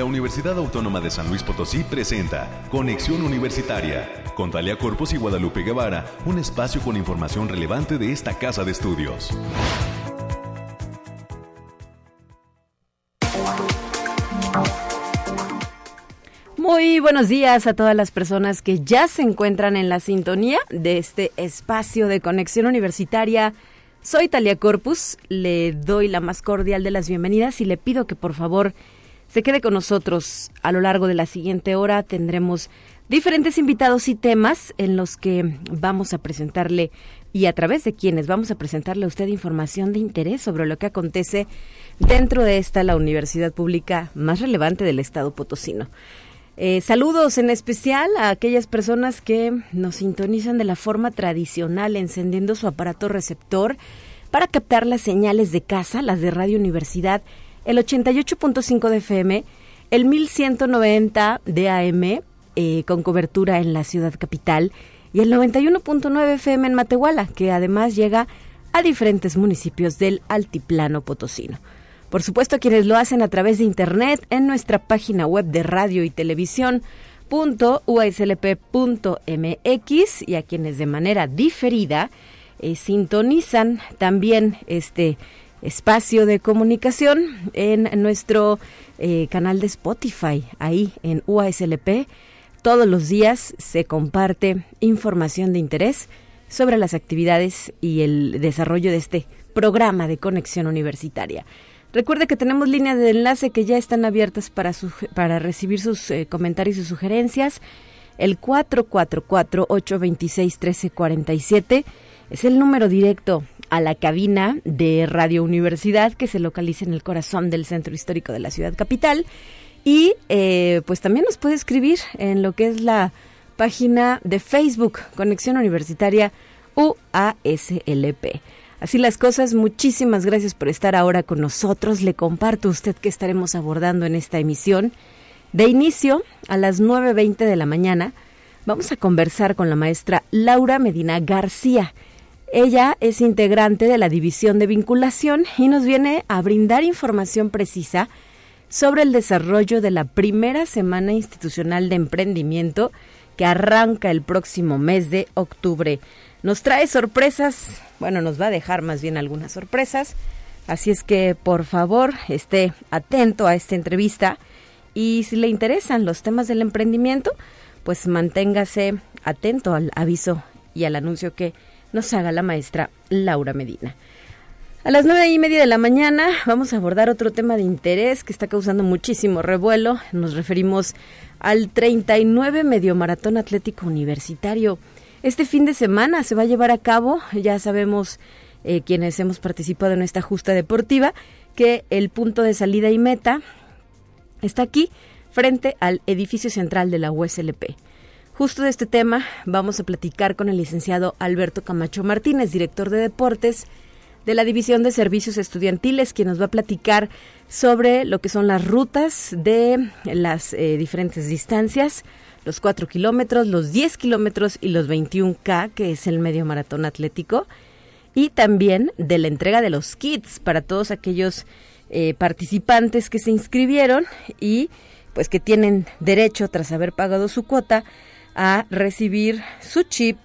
la Universidad Autónoma de San Luis Potosí presenta Conexión Universitaria con Talia Corpus y Guadalupe Guevara, un espacio con información relevante de esta casa de estudios. Muy buenos días a todas las personas que ya se encuentran en la sintonía de este espacio de conexión universitaria. Soy Talia Corpus, le doy la más cordial de las bienvenidas y le pido que por favor se quede con nosotros. A lo largo de la siguiente hora tendremos diferentes invitados y temas en los que vamos a presentarle y a través de quienes vamos a presentarle a usted información de interés sobre lo que acontece dentro de esta la universidad pública más relevante del estado potosino. Eh, saludos en especial a aquellas personas que nos sintonizan de la forma tradicional encendiendo su aparato receptor para captar las señales de casa, las de Radio Universidad el 88.5 de FM, el 1190 de AM eh, con cobertura en la ciudad capital y el 91.9 FM en Matehuala, que además llega a diferentes municipios del altiplano potosino. Por supuesto, quienes lo hacen a través de internet en nuestra página web de radio y televisión .uslp.mx y a quienes de manera diferida eh, sintonizan también este espacio de comunicación en nuestro eh, canal de Spotify, ahí en UASLP. Todos los días se comparte información de interés sobre las actividades y el desarrollo de este programa de conexión universitaria. Recuerde que tenemos líneas de enlace que ya están abiertas para, para recibir sus eh, comentarios y sugerencias. El 444-826-1347 es el número directo a la cabina de Radio Universidad que se localiza en el corazón del centro histórico de la ciudad capital. Y eh, pues también nos puede escribir en lo que es la página de Facebook, Conexión Universitaria UASLP. Así las cosas, muchísimas gracias por estar ahora con nosotros. Le comparto a usted que estaremos abordando en esta emisión. De inicio, a las 9.20 de la mañana, vamos a conversar con la maestra Laura Medina García. Ella es integrante de la División de Vinculación y nos viene a brindar información precisa sobre el desarrollo de la primera Semana Institucional de Emprendimiento que arranca el próximo mes de octubre. Nos trae sorpresas, bueno, nos va a dejar más bien algunas sorpresas, así es que por favor esté atento a esta entrevista y si le interesan los temas del emprendimiento, pues manténgase atento al aviso y al anuncio que nos haga la maestra Laura Medina. A las nueve y media de la mañana vamos a abordar otro tema de interés que está causando muchísimo revuelo. Nos referimos al 39 Medio Maratón Atlético Universitario. Este fin de semana se va a llevar a cabo, ya sabemos eh, quienes hemos participado en esta justa deportiva, que el punto de salida y meta está aquí, frente al edificio central de la USLP. Justo de este tema vamos a platicar con el licenciado Alberto Camacho Martínez, director de deportes de la División de Servicios Estudiantiles, quien nos va a platicar sobre lo que son las rutas de las eh, diferentes distancias, los 4 kilómetros, los 10 kilómetros y los 21K, que es el medio maratón atlético, y también de la entrega de los kits para todos aquellos eh, participantes que se inscribieron y pues que tienen derecho, tras haber pagado su cuota, a recibir su chip,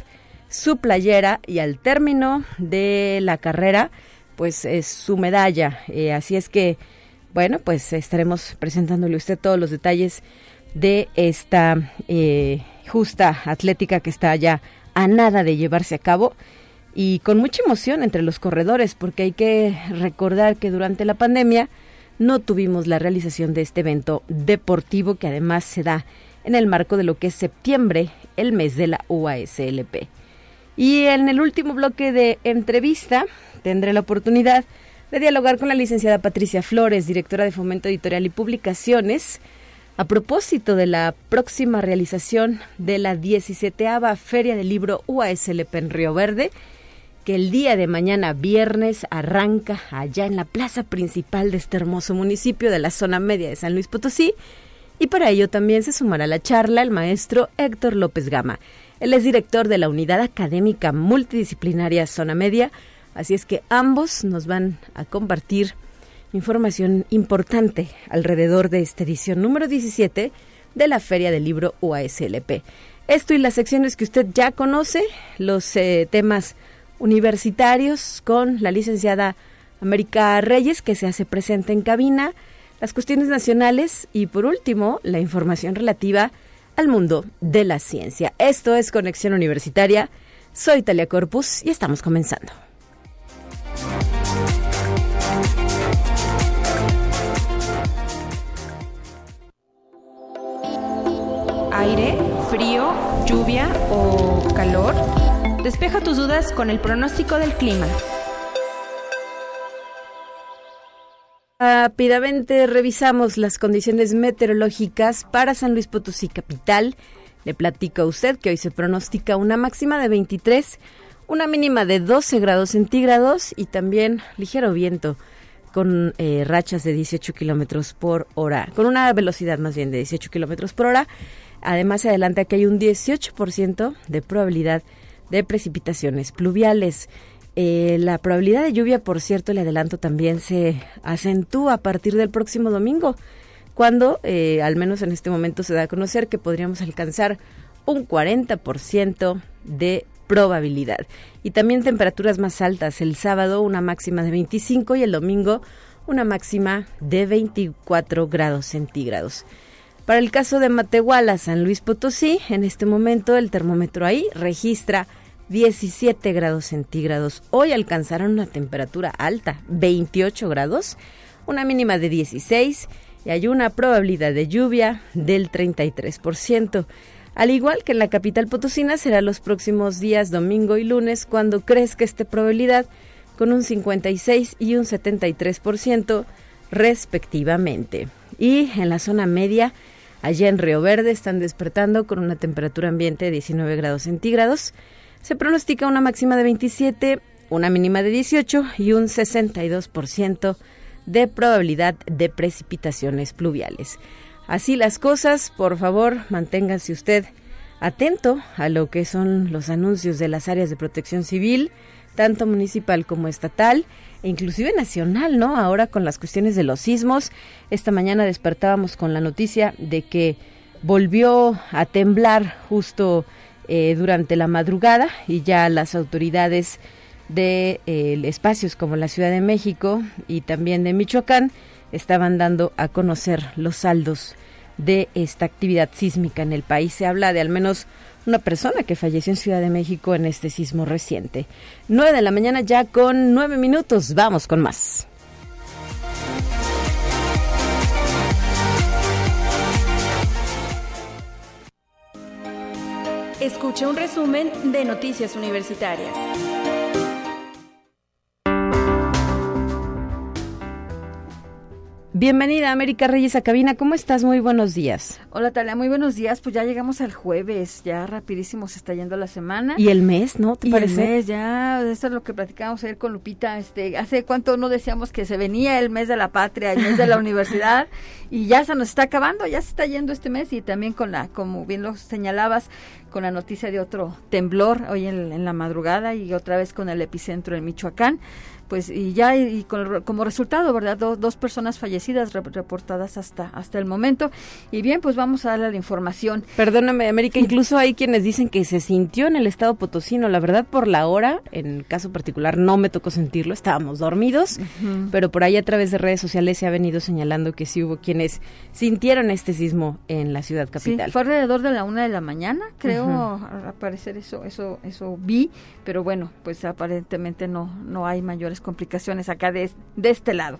su playera y al término de la carrera, pues es su medalla. Eh, así es que, bueno, pues estaremos presentándole a usted todos los detalles de esta eh, justa atlética que está ya a nada de llevarse a cabo y con mucha emoción entre los corredores, porque hay que recordar que durante la pandemia no tuvimos la realización de este evento deportivo que además se da en el marco de lo que es septiembre, el mes de la UASLP. Y en el último bloque de entrevista tendré la oportunidad de dialogar con la licenciada Patricia Flores, directora de Fomento Editorial y Publicaciones, a propósito de la próxima realización de la 17 Feria del Libro UASLP en Río Verde, que el día de mañana viernes arranca allá en la plaza principal de este hermoso municipio de la zona media de San Luis Potosí y para ello también se sumará a la charla el maestro Héctor López Gama. Él es director de la Unidad Académica Multidisciplinaria Zona Media, así es que ambos nos van a compartir información importante alrededor de esta edición número 17 de la Feria del Libro UASLP. Esto y las secciones que usted ya conoce, los eh, temas universitarios con la licenciada América Reyes, que se hace presente en cabina, las cuestiones nacionales y, por último, la información relativa al mundo de la ciencia. Esto es Conexión Universitaria. Soy Talia Corpus y estamos comenzando. aire, frío, lluvia o calor? Despeja tus dudas con el pronóstico del clima. Rápidamente revisamos las condiciones meteorológicas para San Luis Potosí capital. Le platico a usted que hoy se pronostica una máxima de 23, una mínima de 12 grados centígrados y también ligero viento con eh, rachas de 18 kilómetros por hora, con una velocidad más bien de 18 kilómetros por hora. Además, se adelanta que hay un 18% de probabilidad de precipitaciones pluviales. Eh, la probabilidad de lluvia, por cierto, le adelanto, también se acentúa a partir del próximo domingo, cuando, eh, al menos en este momento, se da a conocer que podríamos alcanzar un 40% de probabilidad. Y también temperaturas más altas. El sábado una máxima de 25 y el domingo una máxima de 24 grados centígrados. Para el caso de Matehuala, San Luis Potosí, en este momento el termómetro ahí registra 17 grados centígrados. Hoy alcanzaron una temperatura alta, 28 grados, una mínima de 16 y hay una probabilidad de lluvia del 33%. Al igual que en la capital potosina será los próximos días domingo y lunes cuando crezca esta probabilidad con un 56 y un 73% respectivamente. Y en la zona media Allá en Río Verde están despertando con una temperatura ambiente de 19 grados centígrados. Se pronostica una máxima de 27, una mínima de 18 y un 62% de probabilidad de precipitaciones pluviales. Así las cosas, por favor, manténgase usted atento a lo que son los anuncios de las áreas de protección civil, tanto municipal como estatal e inclusive nacional, ¿no? Ahora con las cuestiones de los sismos. Esta mañana despertábamos con la noticia de que volvió a temblar justo eh, durante la madrugada y ya las autoridades de eh, espacios como la Ciudad de México y también de Michoacán estaban dando a conocer los saldos de esta actividad sísmica en el país. Se habla de al menos una persona que falleció en Ciudad de México en este sismo reciente. 9 de la mañana ya con nueve minutos. Vamos con más. Escucha un resumen de Noticias Universitarias. Bienvenida, América Reyes a cabina. ¿Cómo estás? Muy buenos días. Hola, Talia. Muy buenos días. Pues ya llegamos al jueves. Ya rapidísimo se está yendo la semana. Y el mes, ¿no? ¿Te parece? El mes, ya. Eso es lo que platicábamos ayer con Lupita. Este, hace cuánto no decíamos que se venía el mes de la patria, el mes de la universidad. Y ya se nos está acabando. Ya se está yendo este mes. Y también con la, como bien lo señalabas, con la noticia de otro temblor hoy en, la madrugada y otra vez con el epicentro en Michoacán pues y ya y, como resultado, ¿verdad? dos personas fallecidas reportadas hasta hasta el momento. Y bien, pues vamos a darle la información. Perdóname, América, incluso hay quienes dicen que se sintió en el estado potosino. La verdad, por la hora, en caso particular, no me tocó sentirlo, estábamos dormidos, pero por ahí a través de redes sociales se ha venido señalando que sí hubo quienes sintieron este sismo en la ciudad capital. Sí, fue alrededor de la una de la mañana, creo, aparecer eso, eso, eso vi, pero bueno, pues aparentemente no, no hay mayores complicaciones acá de, de este lado.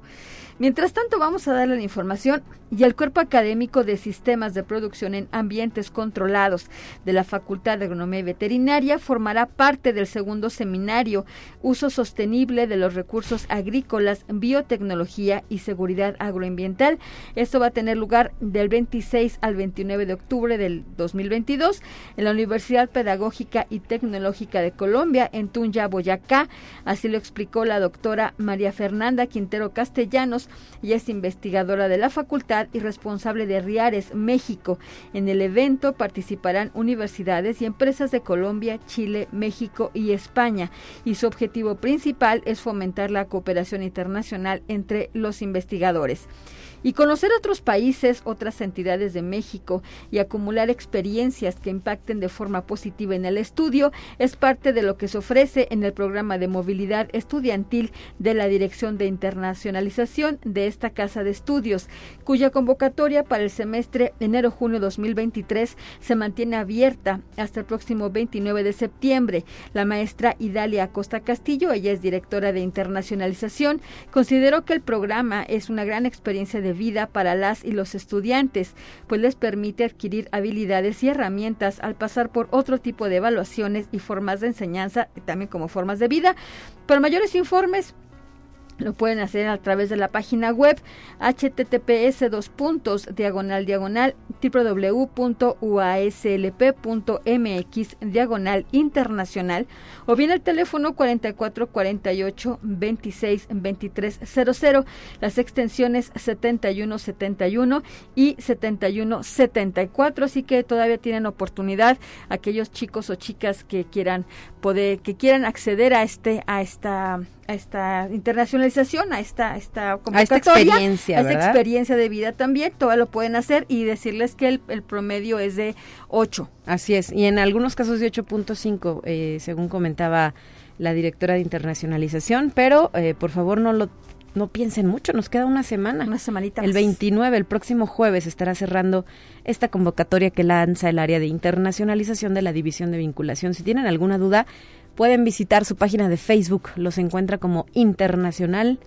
Mientras tanto, vamos a darle la información y el Cuerpo Académico de Sistemas de Producción en Ambientes Controlados de la Facultad de Agronomía y Veterinaria formará parte del segundo seminario Uso Sostenible de los Recursos Agrícolas, Biotecnología y Seguridad Agroambiental. Esto va a tener lugar del 26 al 29 de octubre del 2022 en la Universidad Pedagógica y Tecnológica de Colombia, en Tunya, Boyacá. Así lo explicó la doctora María Fernanda Quintero Castellanos, Y es investigadora de la facultad y responsable de Riares, México. En el evento participarán universidades y empresas de Colombia, Chile, México y España. Y su objetivo principal es fomentar la cooperación internacional entre los investigadores y conocer otros países, otras entidades de México y acumular experiencias que impacten de forma positiva en el estudio es parte de lo que se ofrece en el programa de movilidad estudiantil de la Dirección de Internacionalización de esta Casa de Estudios, cuya convocatoria para el semestre enero-junio 2023 se mantiene abierta hasta el próximo 29 de septiembre. La maestra Idalia Acosta Castillo, ella es directora de internacionalización, consideró que el programa es una gran experiencia de vida para las y los estudiantes, pues les permite adquirir habilidades y herramientas al pasar por otro tipo de evaluaciones y formas de enseñanza, también como formas de vida. Para mayores informes, lo pueden hacer a través de la página web https dos puntos diagonal diagonal www.uaslp.mx diagonal internacional o bien el teléfono 4448 26 23 00 las extensiones 7171 y 7174 así que todavía tienen oportunidad aquellos chicos o chicas que quieran poder que quieran acceder a este a esta a esta internacionalización, a esta, esta experiencia, a esta experiencia de vida también, todo lo pueden hacer y decirles que el, promedio es de 8. Así es, y en algunos casos de 8.5, eh, según comentaba la directora de internacionalización, pero eh, por favor no lo no piensen mucho, nos queda una semana. Una semanita. El 29, el próximo jueves, estará cerrando esta convocatoria que lanza el área de internacionalización de la División de Vinculación. Si tienen alguna duda, pueden visitar su página de Facebook. Los encuentra como Internacional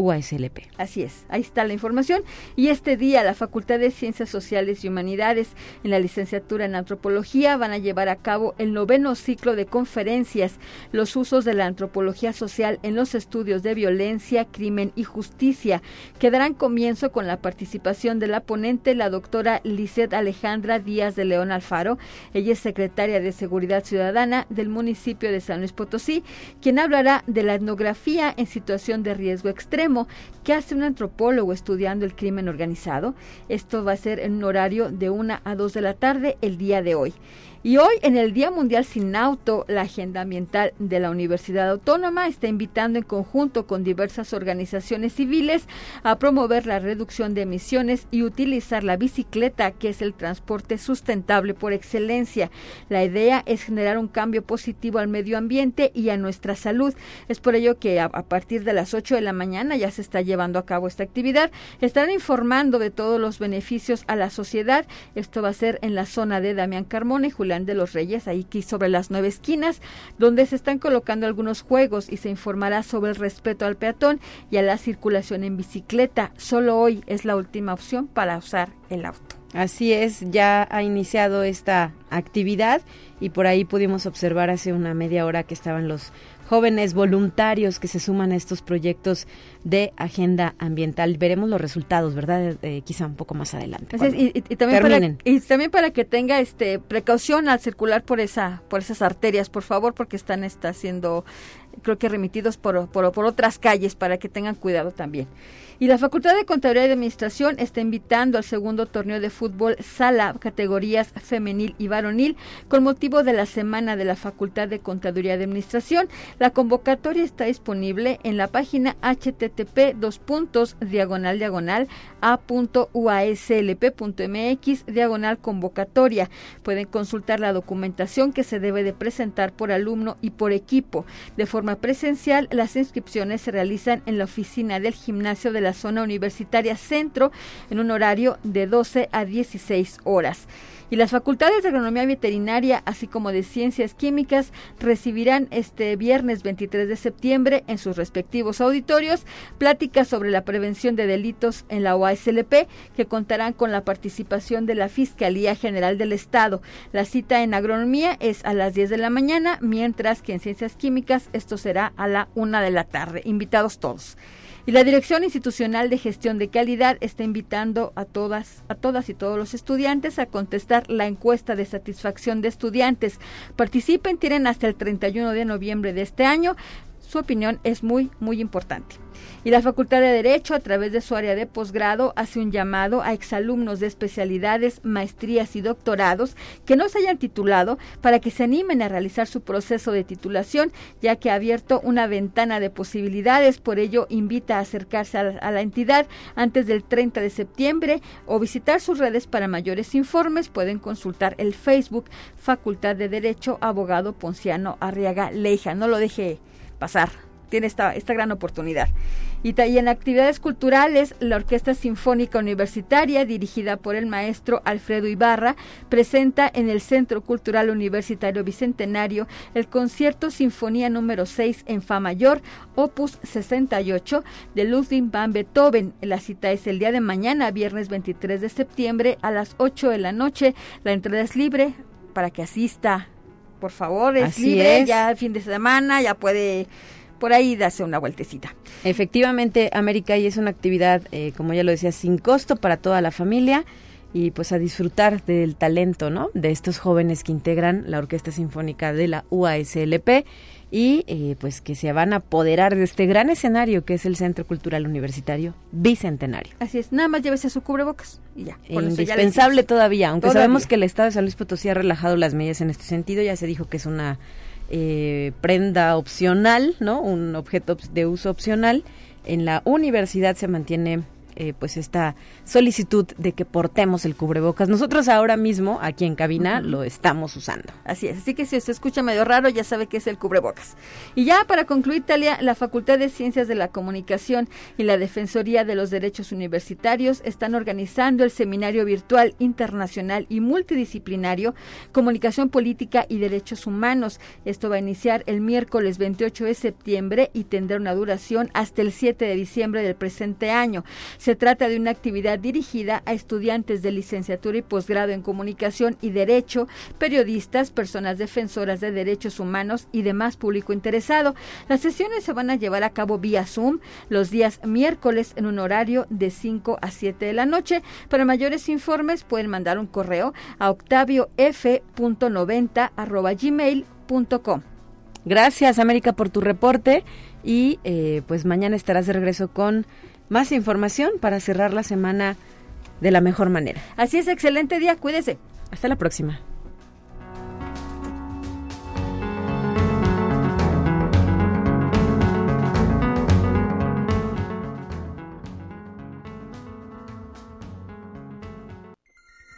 UASLP. Así es, ahí está la información. Y este día la Facultad de Ciencias Sociales y Humanidades en la licenciatura en Antropología van a llevar a cabo el noveno ciclo de conferencias, los usos de la antropología social en los estudios de violencia, crimen y justicia, que darán comienzo con la participación de la ponente, la doctora Lizeth Alejandra Díaz de León Alfaro. Ella es secretaria de Seguridad Ciudadana del municipio de San Luis Potosí, quien hablará de la etnografía en situación de riesgo extremo ¿Qué hace un antropólogo estudiando el crimen organizado? Esto va a ser en un horario de 1 a 2 de la tarde el día de hoy. Y hoy, en el Día Mundial Sin Auto, la Agenda Ambiental de la Universidad Autónoma está invitando en conjunto con diversas organizaciones civiles a promover la reducción de emisiones y utilizar la bicicleta, que es el transporte sustentable por excelencia. La idea es generar un cambio positivo al medio ambiente y a nuestra salud. Es por ello que a, partir de las 8 de la mañana ya se está llevando a cabo esta actividad. Estarán informando de todos los beneficios a la sociedad. Esto va a ser en la zona de Damián Carmona y Julián de los Reyes, ahí aquí sobre las nueve esquinas, donde se están colocando algunos juegos y se informará sobre el respeto al peatón y a la circulación en bicicleta. Solo hoy es la última opción para usar el auto. Así es, ya ha iniciado esta actividad y por ahí pudimos observar hace una media hora que estaban los jóvenes voluntarios que se suman a estos proyectos de agenda ambiental. Veremos los resultados, ¿verdad? Eh, quizá un poco más adelante. y, también para, y, también para, que tenga este precaución al circular por esa por esas arterias, por favor, porque están está siendo creo que remitidos por, por, por otras calles para que tengan cuidado también. Y la Facultad de Contaduría y Administración está invitando al segundo torneo de fútbol sala categorías femenil y varonil con motivo de la Semana de la Facultad de Contaduría y Administración. La convocatoria está disponible en la página http dos puntos diagonal diagonal a.uaslp.mx diagonal convocatoria. Pueden consultar la documentación que se debe de presentar por alumno y por equipo. De forma presencial, las inscripciones se realizan en la oficina del gimnasio de la zona universitaria centro en un horario de 12 a 16 horas y las facultades de agronomía veterinaria, así como de ciencias químicas, recibirán este viernes 23 de septiembre en sus respectivos auditorios pláticas sobre la prevención de delitos en la OASLP que contarán con la participación de la Fiscalía General del Estado. La cita en agronomía es a las 10 de la mañana, mientras que en ciencias químicas esto será a la 1 de la tarde. Invitados todos. Y la Dirección Institucional de Gestión de Calidad está invitando a todas, a todas y todos los estudiantes a contestar la encuesta de satisfacción de estudiantes. Participen, tienen hasta el 31 de noviembre de este año Su opinión es muy, muy importante. Y la Facultad de Derecho, a través de su área de posgrado, hace un llamado a exalumnos de especialidades, maestrías y doctorados que no se hayan titulado para que se animen a realizar su proceso de titulación, ya que ha abierto una ventana de posibilidades. Por ello, invita a acercarse a, a la entidad antes del 30 de septiembre o visitar sus redes para mayores informes. Pueden consultar el Facebook Facultad de Derecho Abogado Ponciano Arriaga Leija. No lo deje pasar tiene esta, esta gran oportunidad. Y, en actividades culturales, la Orquesta Sinfónica Universitaria, dirigida por el maestro Alfredo Ibarra, presenta en el Centro Cultural Universitario Bicentenario el concierto Sinfonía número 6 en Fa mayor, opus 68, de Ludwig van Beethoven. La cita es el día de mañana, viernes 23 de septiembre, a las 8 de la noche. La entrada es libre para que asista. Por favor, es libre, ya fin de semana, ya puede por ahí darse una vueltecita. Efectivamente, América y es una actividad, eh, como ya lo decía, sin costo para toda la familia y pues a disfrutar del talento, ¿no? De estos jóvenes que integran la Orquesta Sinfónica de la UASLP y eh, pues que se van a apoderar de este gran escenario que es el Centro Cultural Universitario Bicentenario. Así es, nada más llévese su cubrebocas y ya. Indispensable todavía, aunque sabemos que el Estado de San Luis Potosí ha relajado las medidas en este sentido, ya se dijo que es una eh, prenda opcional, ¿no? Un objeto de uso opcional. En la universidad se mantiene eh, pues esta solicitud de que portemos el cubrebocas. Nosotros ahora mismo aquí en cabina lo estamos usando. Así es, así que si se escucha medio raro ya sabe que es el cubrebocas. Y ya para concluir, Talia, la Facultad de Ciencias de la Comunicación y la Defensoría de los Derechos Universitarios están organizando el Seminario Virtual Internacional y Multidisciplinario Comunicación Política y Derechos Humanos. Esto va a iniciar el miércoles 28 de septiembre y tendrá una duración hasta el 7 de diciembre del presente año. Se trata de una actividad dirigida a estudiantes de licenciatura y posgrado en comunicación y derecho, periodistas, personas defensoras de derechos humanos y demás público interesado. Las sesiones se van a llevar a cabo vía Zoom los días miércoles en un horario de 5 a 7 de la noche. Para mayores informes pueden mandar un correo a octaviof.90 Gracias, América, por tu reporte y eh, pues mañana estarás de regreso con más información para cerrar la semana de la mejor manera. Así es, excelente día, cuídese. Hasta la próxima.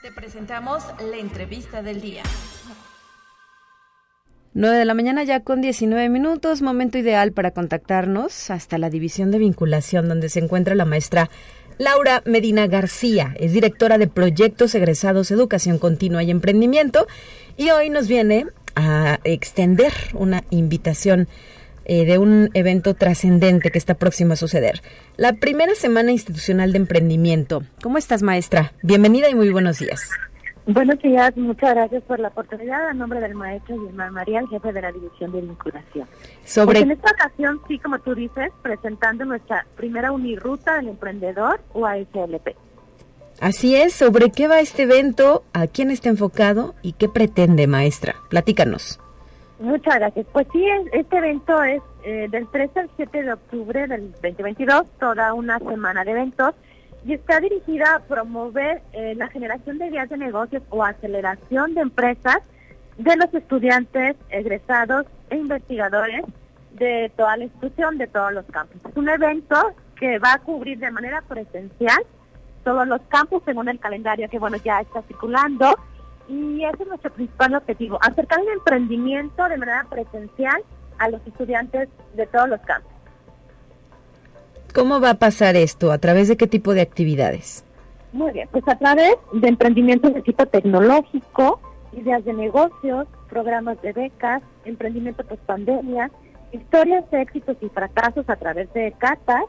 Te presentamos la entrevista del día. 9 de la mañana ya con 19 minutos, momento ideal para contactarnos hasta la división de vinculación donde se encuentra la maestra Laura Medina García, es directora de Proyectos Egresados Educación Continua y Emprendimiento y hoy nos viene a extender una invitación eh, de un evento trascendente que está próximo a suceder. La primera semana institucional de emprendimiento. ¿Cómo estás, maestra? Bienvenida y muy buenos días. Buenos días, muchas gracias por la oportunidad. A nombre del maestro Germán María, el jefe de la División de Vinculación. Sobre... Pues en esta ocasión, sí, como tú dices, presentando nuestra primera unirruta del emprendedor UASLP. Así es, ¿sobre qué va este evento? ¿A quién está enfocado? ¿Y qué pretende, maestra? Platícanos. Muchas gracias. Pues sí, este evento es eh, del 13 al 7 de octubre del 2022, toda una semana de eventos y está dirigida a promover eh, la generación de ideas de negocios o aceleración de empresas de los estudiantes egresados e investigadores de toda la institución, de todos los campus. Es un evento que va a cubrir de manera presencial todos los campus según el calendario que bueno ya está circulando y ese es nuestro principal objetivo, acercar el emprendimiento de manera presencial a los estudiantes de todos los campus. ¿Cómo va a pasar esto? ¿A través de qué tipo de actividades? Muy bien, pues a través de emprendimientos de tipo tecnológico, ideas de negocios, programas de becas, emprendimiento post pandemia, historias de éxitos y fracasos a través de catas,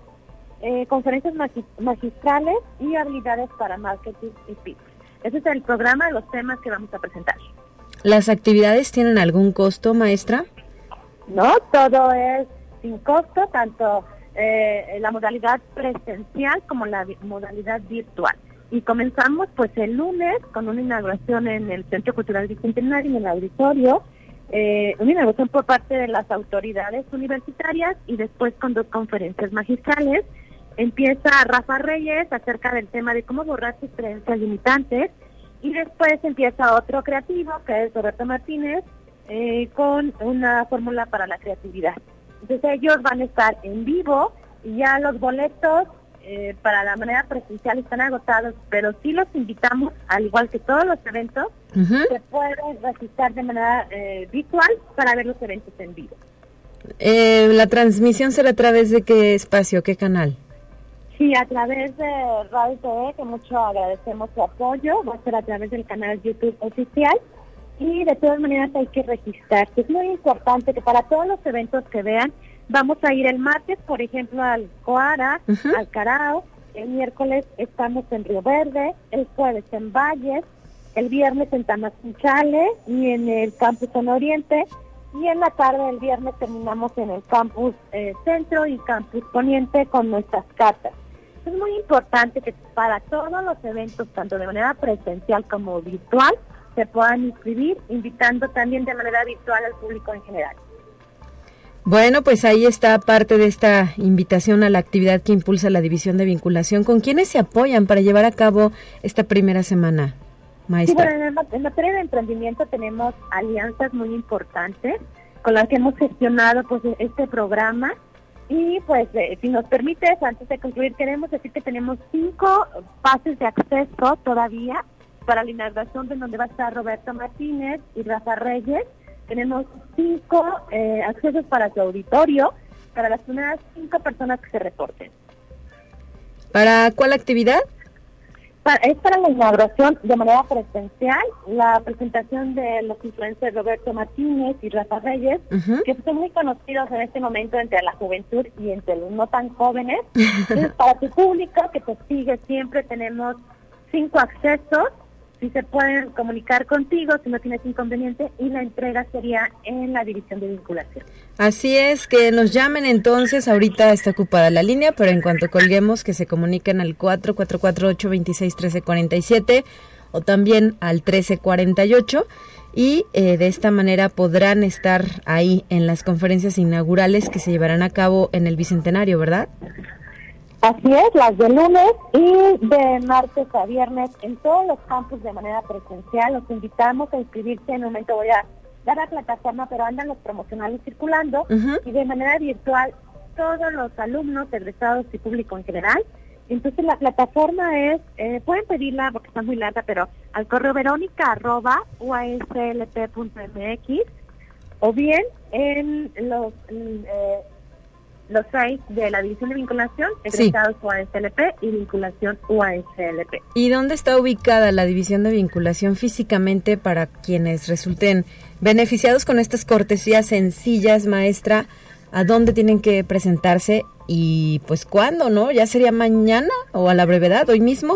eh, conferencias magistrales y habilidades para marketing y pitch. Ese es el programa de los temas que vamos a presentar. ¿Las actividades tienen algún costo, maestra? No, todo es sin costo, tanto eh, la modalidad presencial como la modalidad virtual. Y comenzamos pues el lunes con una inauguración en el Centro Cultural Bicentenario, en el auditorio, eh, una inauguración por parte de las autoridades universitarias y después con dos conferencias magistrales. Empieza Rafa Reyes acerca del tema de cómo borrar sus creencias limitantes y después empieza otro creativo que es Roberto Martínez eh, con una fórmula para la creatividad. Entonces ellos van a estar en vivo y ya los boletos eh, para la manera presencial están agotados, pero sí los invitamos, al igual que todos los eventos, se pueden registrar de manera eh, virtual para ver los eventos en vivo. Eh, ¿La transmisión será a través de qué espacio, qué canal? Sí, a través de Radio TV, que mucho agradecemos su apoyo, va a ser a través del canal YouTube oficial y de todas maneras hay que registrarse. Es muy importante que para todos los eventos que vean, Vamos a ir el martes, por ejemplo, al Coara, al Carao. El miércoles estamos en Río Verde, el jueves en Valles, el viernes en Tamazunchale y en el campus en Oriente. Y en la tarde del viernes terminamos en el campus eh, centro y campus poniente con nuestras cartas. Es muy importante que para todos los eventos, tanto de manera presencial como virtual, se puedan inscribir, invitando también de manera virtual al público en general. Bueno, pues ahí está parte de esta invitación a la actividad que impulsa la División de Vinculación. ¿Con quiénes se apoyan para llevar a cabo esta primera semana, maestra? Sí, bueno, en, materia de emprendimiento tenemos alianzas muy importantes con las que hemos gestionado pues este programa. Y pues, eh, si nos permites, antes de concluir, queremos decir que tenemos cinco pases de acceso todavía para la inauguración de donde va a estar Roberto Martínez y Rafa Reyes tenemos cinco eh, accesos para su auditorio para las primeras cinco personas que se reporten. ¿Para cuál actividad? es para la inauguración de manera presencial, la presentación de los influencers Roberto Martínez y Rafa Reyes, que son muy conocidos en este momento entre la juventud y entre los no tan jóvenes. para tu público que te sigue siempre tenemos cinco accesos si se pueden comunicar contigo, si no tienes inconveniente, y la entrega sería en la división de vinculación. Así es, que nos llamen entonces, ahorita está ocupada la línea, pero en cuanto colguemos, que se comuniquen al 4448-261347 o también al 1348 y eh, de esta manera podrán estar ahí en las conferencias inaugurales que se llevarán a cabo en el Bicentenario, ¿verdad? Así es, las de lunes y de martes a viernes en todos los campus de manera presencial. Los invitamos a inscribirse. En un momento voy a dar la plataforma, pero andan los promocionales circulando y de manera virtual todos los alumnos, egresados y público en general. Entonces la plataforma es, eh, pueden pedirla porque está muy larga, pero al correo verónica arroba uaslp.mx o bien en los eh, los seis de la División de Vinculación, egresados sí. UASLP y vinculación UASLP. ¿Y dónde está ubicada la División de Vinculación físicamente para quienes resulten beneficiados con estas cortesías sencillas, maestra? ¿A dónde tienen que presentarse y pues cuándo, no? ¿Ya sería mañana o a la brevedad, hoy mismo?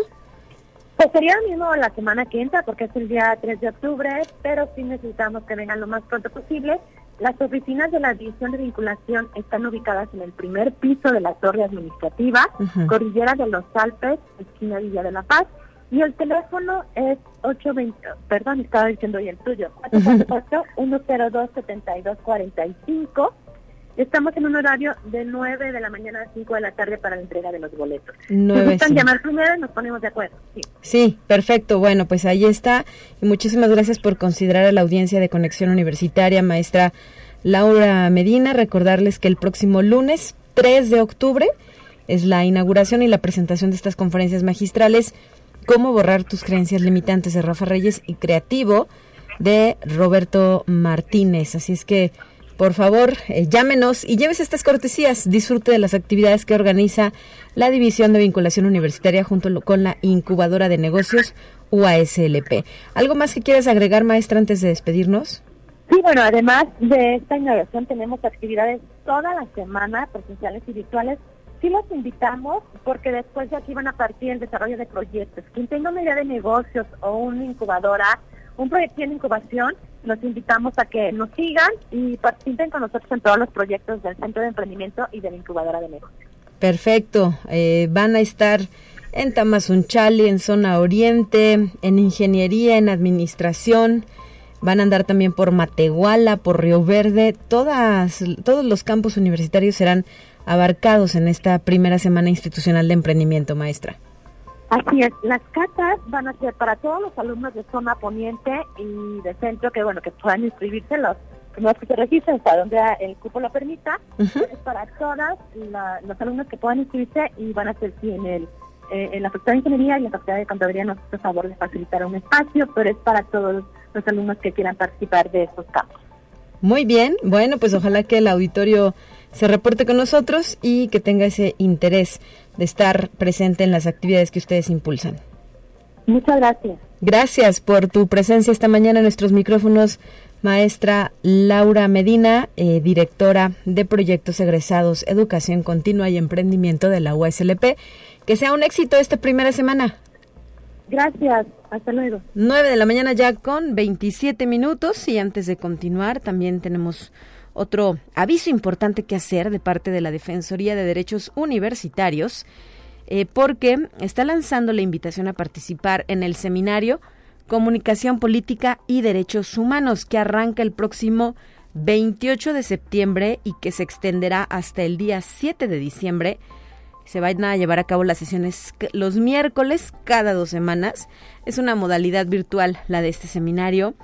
Pues sería mismo la semana que entra, porque es el día 3 de octubre, pero sí necesitamos que vengan lo más pronto posible. Las oficinas de la División de Vinculación están ubicadas en el primer piso de la torre administrativa, Cordillera de los Alpes, esquina Villa de la Paz, y el teléfono es 820, perdón, estaba diciendo hoy el tuyo, 448-102-7245. Estamos en un horario de 9 de la mañana a 5 de la tarde para la entrega de los boletos. Si gustan llamar primero, nos ponemos de acuerdo. Sí. sí, perfecto. Bueno, pues ahí está. Y muchísimas gracias por considerar a la audiencia de Conexión Universitaria, maestra Laura Medina. Recordarles que el próximo lunes 3 de octubre es la inauguración y la presentación de estas conferencias magistrales. Cómo borrar tus creencias limitantes de Rafa Reyes y Creativo de Roberto Martínez. Así es que por favor, eh, llámenos y llévese estas cortesías. Disfrute de las actividades que organiza la División de Vinculación Universitaria junto con la incubadora de negocios UASLP. ¿Algo más que quieras agregar, maestra, antes de despedirnos? Sí, bueno, además de esta inauguración tenemos actividades toda la semana, presenciales y virtuales. Sí los invitamos porque después de aquí van a partir el desarrollo de proyectos. Quien tenga una idea de negocios o una incubadora, un proyecto en incubación, los invitamos a que nos sigan y participen con nosotros en todos los proyectos del Centro de Emprendimiento y de la Incubadora de Negocios. Perfecto. Eh, van a estar en Tamazunchali, en Zona Oriente, en Ingeniería, en Administración, van a andar también por Matehuala, por Río Verde, todas, todos los campus universitarios serán abarcados en esta primera semana institucional de emprendimiento, maestra. Así es, las catas van a ser para todos los alumnos de zona poniente y de centro que bueno que puedan inscribirse los primeros que se registren hasta donde el cupo lo permita, es para todas los alumnos que puedan inscribirse y van a ser sí en el eh, en la Facultad de Ingeniería y en la Facultad de Contaduría nos hace favor de facilitar un espacio, pero es para todos los alumnos que quieran participar de estos campos. Muy bien, bueno, pues ojalá que el auditorio se reporte con nosotros y que tenga ese interés de estar presente en las actividades que ustedes impulsan. Muchas gracias. Gracias por tu presencia esta mañana en nuestros micrófonos, maestra Laura Medina, eh, directora de Proyectos Egresados, Educación Continua y Emprendimiento de la USLP. Que sea un éxito esta primera semana. Gracias, hasta luego. 9 de la mañana ya con 27 minutos y antes de continuar también tenemos otro aviso importante que hacer de parte de la Defensoría de Derechos Universitarios eh, porque está lanzando la invitación a participar en el seminario Comunicación Política y Derechos Humanos que arranca el próximo 28 de septiembre y que se extenderá hasta el día 7 de diciembre se van a llevar a cabo las sesiones los miércoles cada dos semanas. Es una modalidad virtual la de este seminario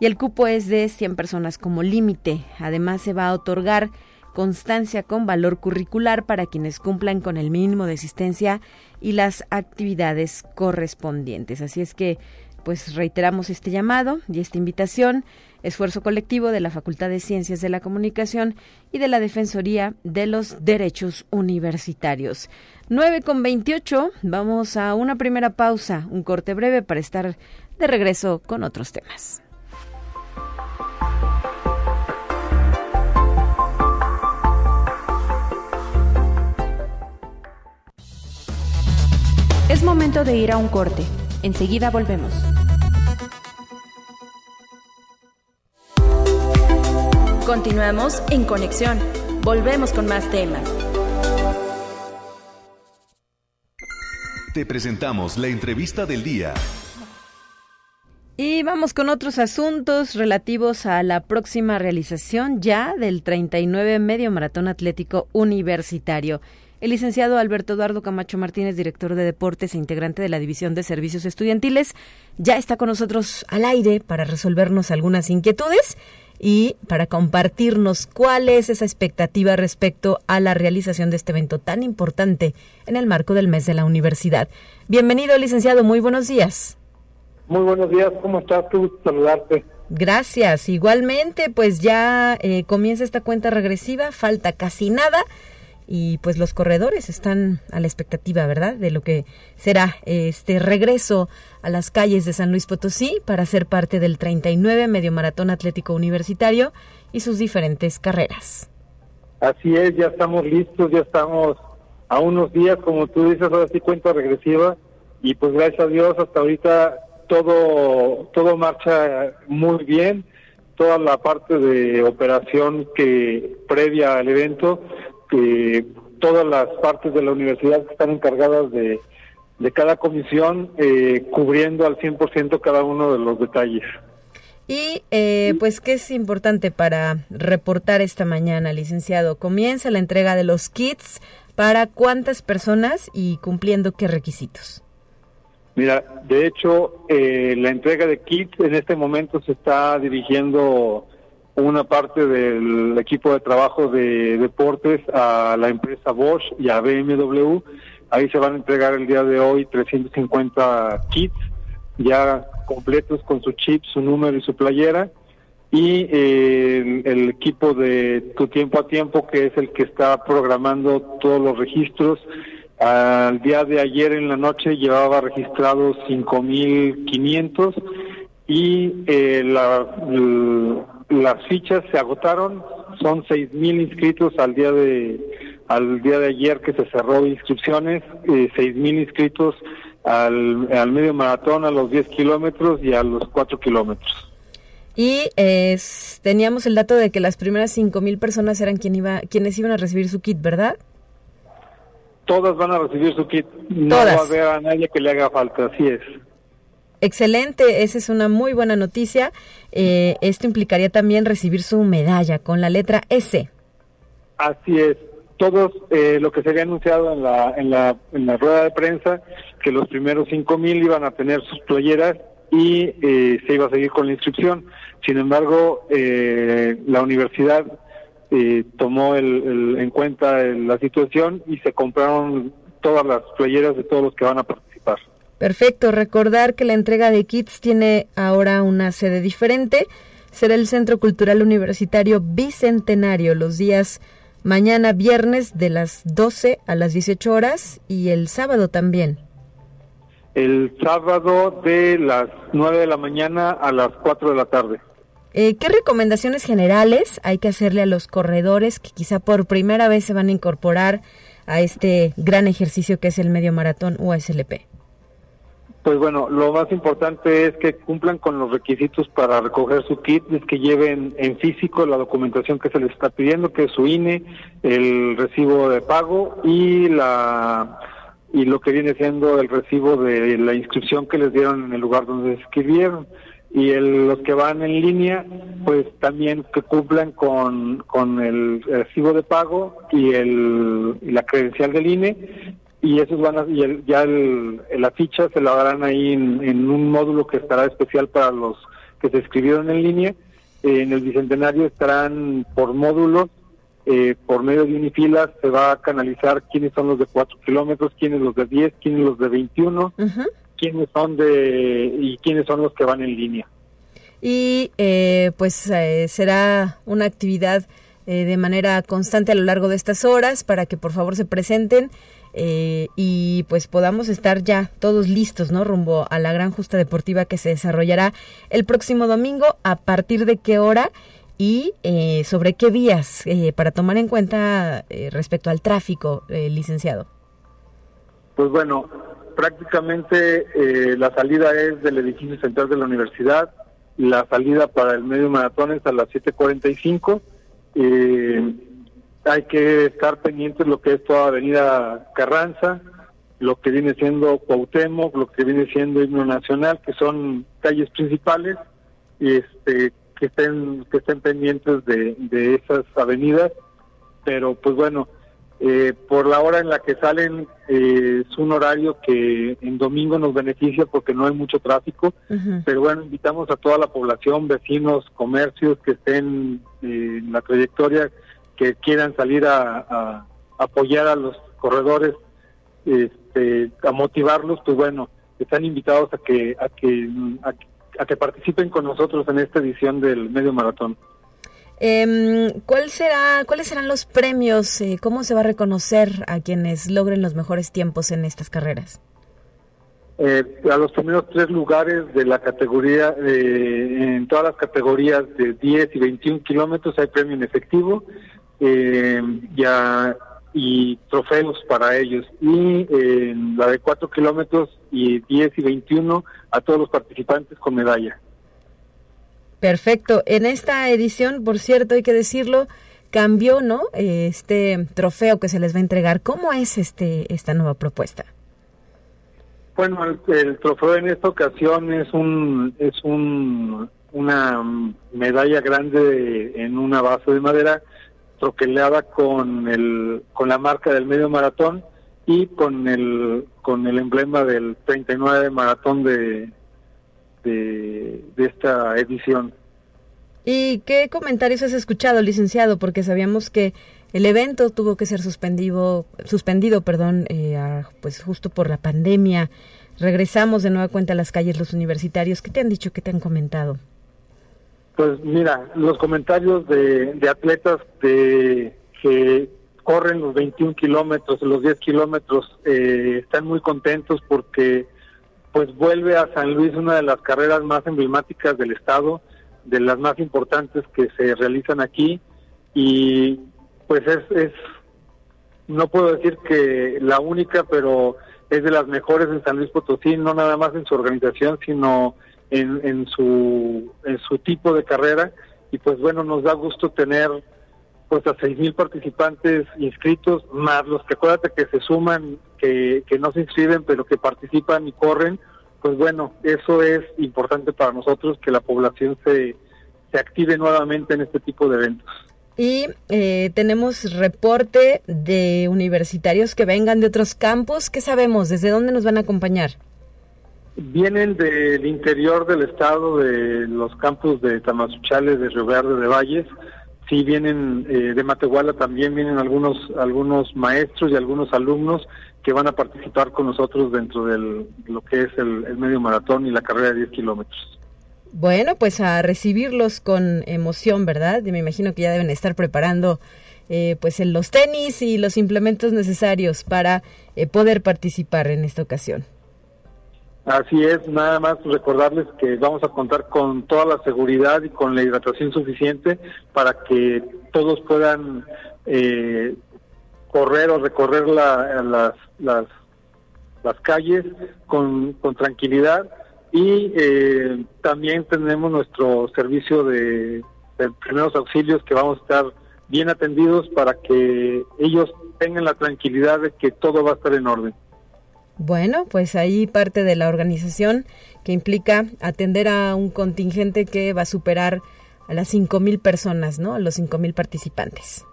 y el cupo es de 100 personas como límite. Además se va a otorgar constancia con valor curricular para quienes cumplan con el mínimo de asistencia y las actividades correspondientes. Así es que pues reiteramos este llamado y esta invitación esfuerzo colectivo de la Facultad de Ciencias de la Comunicación y de la Defensoría de los Derechos Universitarios. 9 con 28, vamos a una primera pausa, un corte breve para estar de regreso con otros temas. Es momento de ir a un corte. Enseguida volvemos. Continuamos en conexión. Volvemos con más temas. Te presentamos la entrevista del día. Y vamos con otros asuntos relativos a la próxima realización ya del 39 Medio Maratón Atlético Universitario. El licenciado Alberto Eduardo Camacho Martínez, director de deportes e integrante de la División de Servicios Estudiantiles, ya está con nosotros al aire para resolvernos algunas inquietudes y para compartirnos cuál es esa expectativa respecto a la realización de este evento tan importante en el marco del mes de la universidad. Bienvenido, licenciado, muy buenos días. Muy buenos días, ¿cómo estás? tú? saludarte. Gracias, igualmente, pues ya eh, comienza esta cuenta regresiva, falta casi nada y pues los corredores están a la expectativa, ¿verdad? De lo que será este regreso a las calles de San Luis Potosí para ser parte del 39 Medio Maratón Atlético Universitario y sus diferentes carreras. Así es, ya estamos listos, ya estamos a unos días, como tú dices, ahora sí cuenta regresiva y pues gracias a Dios hasta ahorita todo todo marcha muy bien, toda la parte de operación que previa al evento que todas las partes de la universidad que están encargadas de, de cada comisión, eh, cubriendo al 100% cada uno de los detalles. Y eh, pues, ¿qué es importante para reportar esta mañana, licenciado? Comienza la entrega de los kits para cuántas personas y cumpliendo qué requisitos. Mira, de hecho, eh, la entrega de kits en este momento se está dirigiendo una parte del equipo de trabajo de deportes a la empresa Bosch y a BMW. Ahí se van a entregar el día de hoy 350 kits ya completos con su chip, su número y su playera. Y eh, el, equipo de Tu Tiempo a Tiempo, que es el que está programando todos los registros, al día de ayer en la noche llevaba registrados 5.500 y eh, la, las fichas se agotaron, son seis mil inscritos al día de al día de ayer que se cerró inscripciones, eh, seis mil inscritos al, al medio maratón, a los 10 kilómetros y a los 4 kilómetros. Y teníamos el dato de que las primeras cinco mil personas eran quien iba, quienes iban a recibir su kit, ¿verdad? Todas van a recibir su kit. No va a haber a nadie que le haga falta, así es. Excelente, esa es una muy buena noticia. Eh, esto implicaría también recibir su medalla con la letra S. Así es. Todos eh, lo que se había anunciado en la, en, la, en la rueda de prensa, que los primeros cinco mil iban a tener sus playeras y eh, se iba a seguir con la inscripción. Sin embargo, la universidad tomó el, en cuenta la situación y se compraron todas las playeras de todos los que van a participar. Perfecto, recordar que la entrega de kits tiene ahora una sede diferente. Será el Centro Cultural Universitario Bicentenario los días mañana viernes de las 12 a las 18 horas y el sábado también. El sábado de las 9 de la mañana a las 4 de la tarde. Eh, ¿Qué recomendaciones generales hay que hacerle a los corredores que quizá por primera vez se van a incorporar a este gran ejercicio que es el medio maratón USLP? Pues bueno, lo más importante es que cumplan con los requisitos para recoger su kit, es que lleven en físico la documentación que se les está pidiendo, que es su INE, el recibo de pago y la y lo que viene siendo el recibo de la inscripción que les dieron en el lugar donde se inscribieron. Y los que van en línea, pues también que cumplan con, con el recibo de pago y, el, y la credencial del INE y esos van a, y ya el, la ficha se la darán ahí en, un módulo que estará especial para los que se escribieron en línea. Eh, en el bicentenario estarán por módulos, eh, por medio de unifilas se va a canalizar quiénes son los de 4 kilómetros, quiénes los de 10, quiénes los de 21, quiénes son de y quiénes son los que van en línea. Y eh, pues será una actividad de manera constante a lo largo de estas horas para que por favor se presenten eh, y pues podamos estar ya todos listos, ¿no? Rumbo a la gran justa deportiva que se desarrollará el próximo domingo, a partir de qué hora y eh, sobre qué vías eh, para tomar en cuenta respecto al tráfico, licenciado. Pues bueno, prácticamente la salida es del edificio central de la universidad, la salida para el medio maratón es a las 7.45. Eh, hay que estar pendientes de lo que es toda Avenida Carranza, lo que viene siendo Cuauhtémoc, lo que viene siendo Himno Nacional, que son calles principales, y este que estén que estén pendientes de, de esas avenidas, pero pues bueno, eh, por la hora en la que salen eh, es un horario que en domingo nos beneficia porque no hay mucho tráfico, pero bueno, invitamos a toda la población, vecinos, comercios que estén eh, en la trayectoria que quieran salir a, apoyar a los corredores, este, a motivarlos, pues bueno, están invitados a que, a que, a, que participen con nosotros en esta edición del medio maratón. Eh, ¿cuál será, ¿Cuáles serán los premios? Eh, ¿Cómo se va a reconocer a quienes logren los mejores tiempos en estas carreras? Eh, a los primeros tres lugares de la categoría, eh, en todas las categorías de 10 y 21 kilómetros hay premio en efectivo eh, ya, y trofeos para ellos. Y eh, la de 4 kilómetros y 10 y 21 a todos los participantes con medalla. Perfecto. En esta edición, por cierto, hay que decirlo, cambió, ¿no? Este trofeo que se les va a entregar. ¿Cómo es este esta nueva propuesta? Bueno, el, trofeo en esta ocasión es un es un una medalla grande en una base de madera troqueleada con el con la marca del medio maratón y con el con el emblema del 39 maratón de, de, esta edición. ¿Y qué comentarios has escuchado, licenciado? Porque sabíamos que el evento tuvo que ser suspendido, suspendido, perdón, eh, pues justo por la pandemia. Regresamos de nueva cuenta a las calles los universitarios. ¿Qué te han dicho? ¿Qué te han comentado? Pues mira, los comentarios de, atletas de, que corren los 21 kilómetros, los 10 kilómetros, eh, están muy contentos porque pues vuelve a San Luis una de las carreras más emblemáticas del estado, de las más importantes que se realizan aquí. Y pues es, es no puedo decir que la única, pero es de las mejores en San Luis Potosí, no nada más en su organización, sino en, en, su, en su tipo de carrera y pues bueno, nos da gusto tener pues a seis mil participantes inscritos, más los que acuérdate que se suman, que, que no se inscriben, pero que participan y corren, pues bueno, eso es importante para nosotros que la población se, se active nuevamente en este tipo de eventos. Y eh, tenemos reporte de universitarios que vengan de otros campos. ¿Qué sabemos? ¿Desde dónde nos van a acompañar? Vienen del interior del estado, de los campos de Tamazuchales, de Río Verde, de Valles. Sí, vienen eh, de Matehuala también, vienen algunos, algunos maestros y algunos alumnos que van a participar con nosotros dentro de lo que es el, medio maratón y la carrera de 10 kilómetros. Bueno, pues a recibirlos con emoción, ¿verdad? Me imagino que ya deben estar preparando eh, pues los tenis y los implementos necesarios para eh, poder participar en esta ocasión. Así es, nada más recordarles que vamos a contar con toda la seguridad y con la hidratación suficiente para que todos puedan eh, correr o recorrer la, las, las, calles con, con tranquilidad y eh, también tenemos nuestro servicio de, primeros auxilios que vamos a estar bien atendidos para que ellos tengan la tranquilidad de que todo va a estar en orden. Bueno, pues ahí parte de la organización que implica atender a un contingente que va a superar a las 5.000 personas, ¿no? A los 5.000 participantes.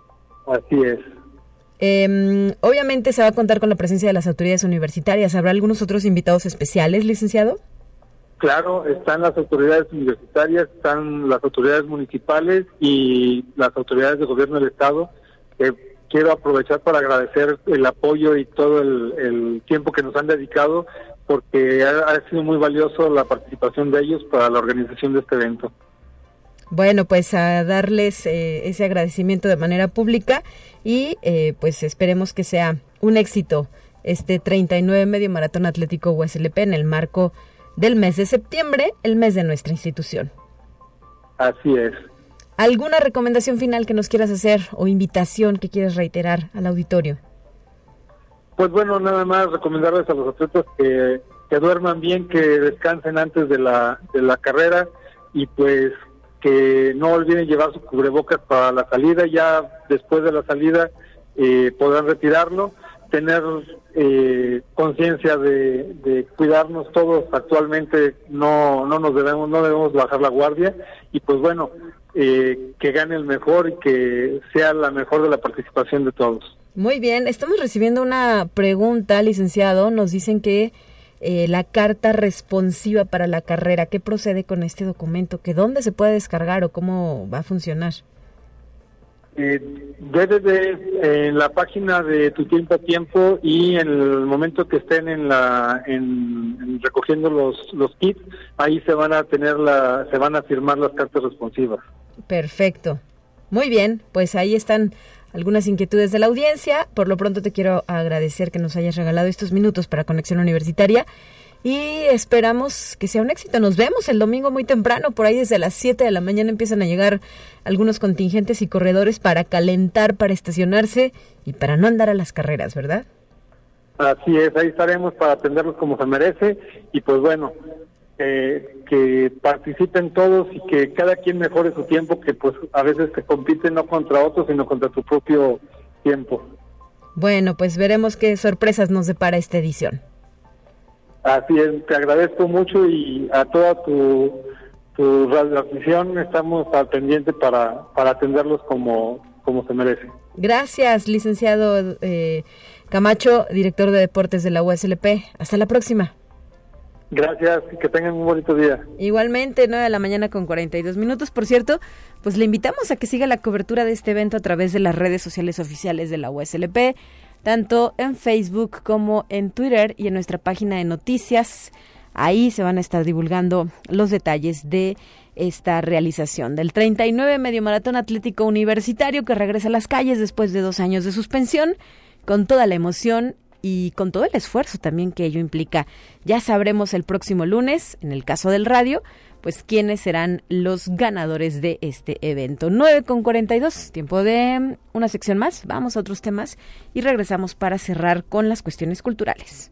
Así es. Eh, obviamente se va a contar con la presencia de las autoridades universitarias. ¿Habrá algunos otros invitados especiales, licenciado? Claro, están las autoridades universitarias, están las autoridades municipales y las autoridades de gobierno del Estado. Quiero aprovechar para agradecer el apoyo y todo el, tiempo que nos han dedicado porque ha, sido muy valioso la participación de ellos para la organización de este evento. Bueno, pues a darles eh, ese agradecimiento de manera pública y eh, pues esperemos que sea un éxito este 39 Medio Maratón Atlético USLP en el marco del mes de septiembre, el mes de nuestra institución. Así es. ¿Alguna recomendación final que nos quieras hacer o invitación que quieras reiterar al auditorio? Pues bueno, nada más recomendarles a los atletas que, duerman bien, que descansen antes de la, de la carrera y pues que no olviden llevar su cubrebocas para la salida, ya después de la salida eh, podrán retirarlo. Tener eh, conciencia de, cuidarnos todos actualmente. No no nos debemos no debemos bajar la guardia. Y pues bueno eh, que gane el mejor y que sea la mejor de la participación de todos. Muy bien estamos recibiendo una pregunta licenciado. Nos dicen que eh, la carta responsiva para la carrera qué procede con este documento que dónde se puede descargar o cómo va a funcionar eh, debe de en la página de tu tiempo a tiempo y en el momento que estén en la en, recogiendo los los kits ahí se van a tener la se van a firmar las cartas responsivas perfecto muy bien pues ahí están algunas inquietudes de la audiencia por lo pronto te quiero agradecer que nos hayas regalado estos minutos para conexión universitaria y esperamos que sea un éxito. Nos vemos el domingo muy temprano, por ahí desde las 7 de la mañana empiezan a llegar algunos contingentes y corredores para calentar, para estacionarse y para no andar a las carreras, ¿verdad? Así es, ahí estaremos para atenderlos como se merece y pues bueno, eh, que participen todos y que cada quien mejore su tiempo, que pues a veces se compite no contra otros, sino contra tu propio tiempo. Bueno, pues veremos qué sorpresas nos depara esta edición. Así es, te agradezco mucho y a toda tu, tu radioafición estamos al pendiente para, para atenderlos como, como se merece. Gracias, licenciado eh, Camacho, director de deportes de la USLP. Hasta la próxima. Gracias que tengan un bonito día. Igualmente, 9 de la mañana con 42 minutos. Por cierto, pues le invitamos a que siga la cobertura de este evento a través de las redes sociales oficiales de la USLP tanto en Facebook como en Twitter y en nuestra página de noticias. Ahí se van a estar divulgando los detalles de esta realización del 39 Medio Maratón Atlético Universitario que regresa a las calles después de dos años de suspensión, con toda la emoción y con todo el esfuerzo también que ello implica. Ya sabremos el próximo lunes, en el caso del radio, pues quiénes serán los ganadores de este evento. 9 con 42, tiempo de una sección más, vamos a otros temas y regresamos para cerrar con las cuestiones culturales.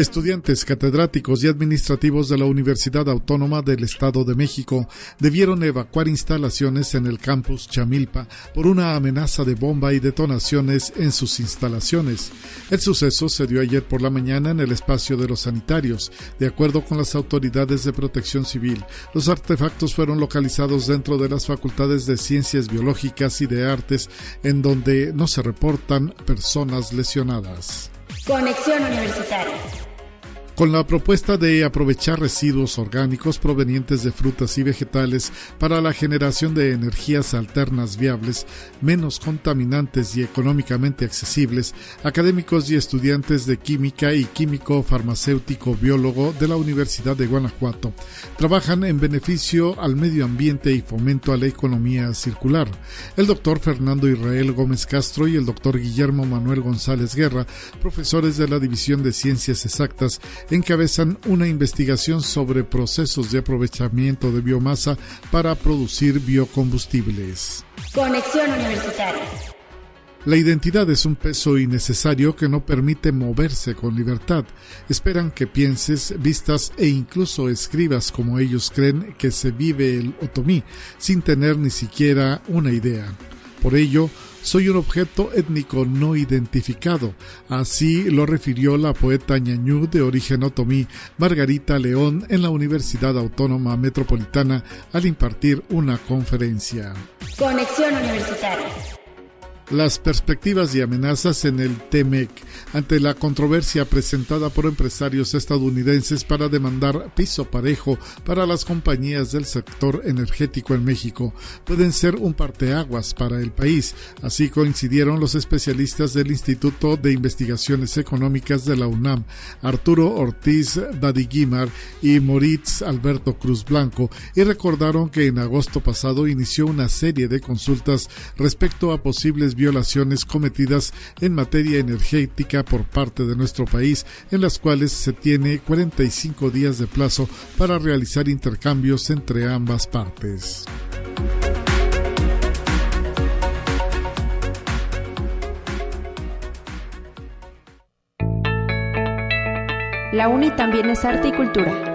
Estudiantes, catedráticos y administrativos de la Universidad Autónoma del Estado de México debieron evacuar instalaciones en el campus Chamilpa por una amenaza de bomba y detonaciones en sus instalaciones. El suceso se dio ayer por la mañana en el espacio de los sanitarios. De acuerdo con las autoridades de protección civil, los artefactos fueron localizados dentro de las facultades de ciencias biológicas y de artes, en donde no se reportan personas lesionadas. Conexión Universitaria con la propuesta de aprovechar residuos orgánicos provenientes de frutas y vegetales para la generación de energías alternas viables, menos contaminantes y económicamente accesibles, académicos y estudiantes de química y químico farmacéutico biólogo de la Universidad de Guanajuato trabajan en beneficio al medio ambiente y fomento a la economía circular. El doctor Fernando Israel Gómez Castro y el doctor Guillermo Manuel González Guerra, profesores de la División de Ciencias Exactas, encabezan una investigación sobre procesos de aprovechamiento de biomasa para producir biocombustibles. Conexión Universitaria. La identidad es un peso innecesario que no permite moverse con libertad. Esperan que pienses, vistas e incluso escribas como ellos creen que se vive el otomí, sin tener ni siquiera una idea. Por ello, soy un objeto étnico no identificado. Así lo refirió la poeta ñañú de origen otomí, Margarita León, en la Universidad Autónoma Metropolitana al impartir una conferencia. Conexión Universitaria las perspectivas y amenazas en el TEMEC ante la controversia presentada por empresarios estadounidenses para demandar piso parejo para las compañías del sector energético en México pueden ser un parteaguas para el país. Así coincidieron los especialistas del Instituto de Investigaciones Económicas de la UNAM, Arturo Ortiz Badiguimar y Moritz Alberto Cruz Blanco, y recordaron que en agosto pasado inició una serie de consultas respecto a posibles violaciones cometidas en materia energética por parte de nuestro país, en las cuales se tiene 45 días de plazo para realizar intercambios entre ambas partes. La UNI también es arte y cultura.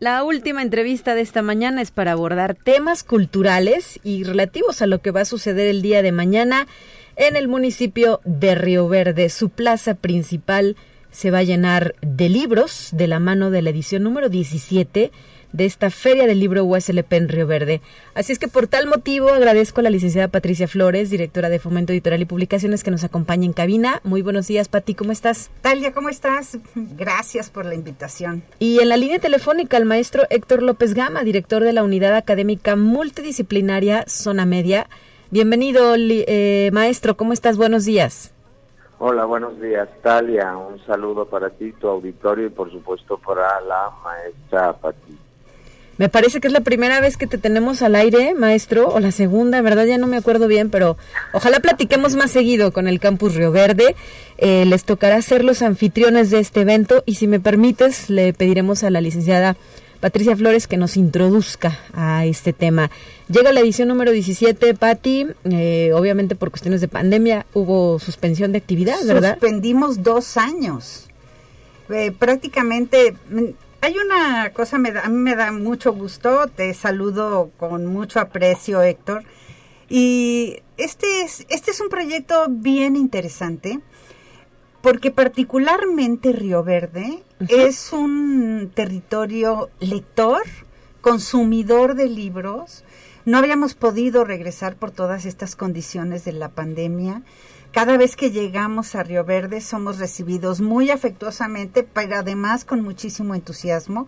La última entrevista de esta mañana es para abordar temas culturales y relativos a lo que va a suceder el día de mañana en el municipio de Río Verde. Su plaza principal se va a llenar de libros de la mano de la edición número 17 de esta Feria del Libro USLP en Río Verde. Así es que por tal motivo agradezco a la licenciada Patricia Flores, directora de Fomento Editorial y Publicaciones, que nos acompaña en cabina. Muy buenos días, Pati, ¿cómo estás? Talia, ¿cómo estás? Gracias por la invitación. Y en la línea telefónica el maestro Héctor López Gama, director de la Unidad Académica Multidisciplinaria Zona Media. Bienvenido, eh, maestro, ¿cómo estás? Buenos días. Hola, buenos días, Talia. Un saludo para ti, tu auditorio y por supuesto para la maestra Pati. Me parece que es la primera vez que te tenemos al aire, maestro, o la segunda, ¿verdad? Ya no me acuerdo bien, pero ojalá platiquemos más seguido con el Campus Río Verde. Eh, les tocará ser los anfitriones de este evento y si me permites, le pediremos a la licenciada Patricia Flores que nos introduzca a este tema. Llega la edición número 17, Patti, eh, obviamente por cuestiones de pandemia hubo suspensión de actividad, ¿verdad? Suspendimos dos años. Eh, prácticamente hay una cosa, me a mí me da mucho gusto, te saludo con mucho aprecio, Héctor. Y este es, este es un proyecto bien interesante porque particularmente Río Verde es un territorio lector, consumidor de libros. No habíamos podido regresar por todas estas condiciones de la pandemia. Cada vez que llegamos a Río Verde somos recibidos muy afectuosamente, pero además con muchísimo entusiasmo.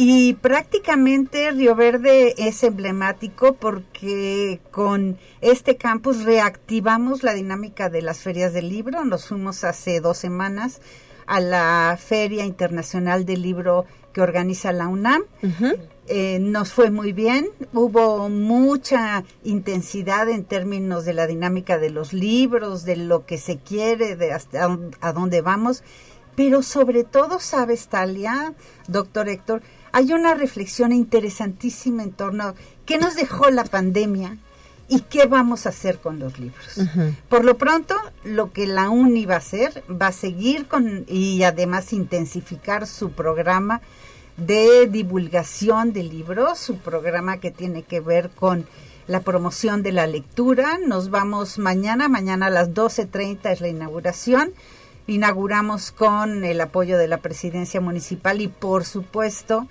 Y prácticamente Río Verde es emblemático porque con este campus reactivamos la dinámica de las ferias del libro. Nos fuimos hace dos semanas a la Feria Internacional del Libro que organiza la UNAM. Eh, nos fue muy bien, hubo mucha intensidad en términos de la dinámica de los libros, de lo que se quiere, de hasta a dónde vamos, pero sobre todo, sabes, Talia, doctor Héctor, hay una reflexión interesantísima en torno a qué nos dejó la pandemia ¿Y qué vamos a hacer con los libros? Por lo pronto, lo que la UNI va a hacer, va a seguir con y además intensificar su programa de divulgación de libros, su programa que tiene que ver con la promoción de la lectura. Nos vamos mañana, mañana a las 12.30 es la inauguración. Inauguramos con el apoyo de la presidencia municipal y por supuesto